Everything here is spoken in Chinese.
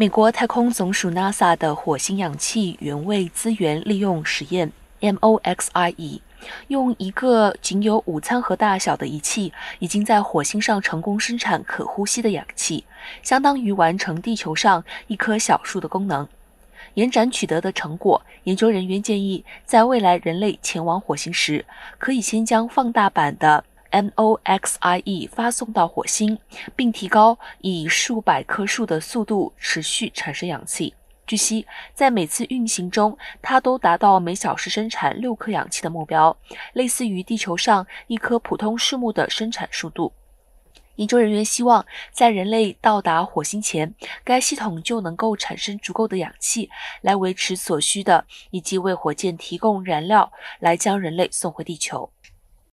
美国太空总署 NASA 的火星氧气原位资源利用实验 MOXIE，用一个仅有午餐盒大小的仪器，已经在火星上成功生产可呼吸的氧气，相当于完成地球上一棵小树的功能。延展取得的成果，研究人员建议，在未来人类前往火星时，可以先将放大版的。NOXIE 发送到火星，并提高以数百棵树的速度持续产生氧气。据悉，在每次运行中，它都达到每小时生产六克氧气的目标，类似于地球上一棵普通树木的生产速度。研究人员希望，在人类到达火星前，该系统就能够产生足够的氧气来维持所需的，以及为火箭提供燃料，来将人类送回地球。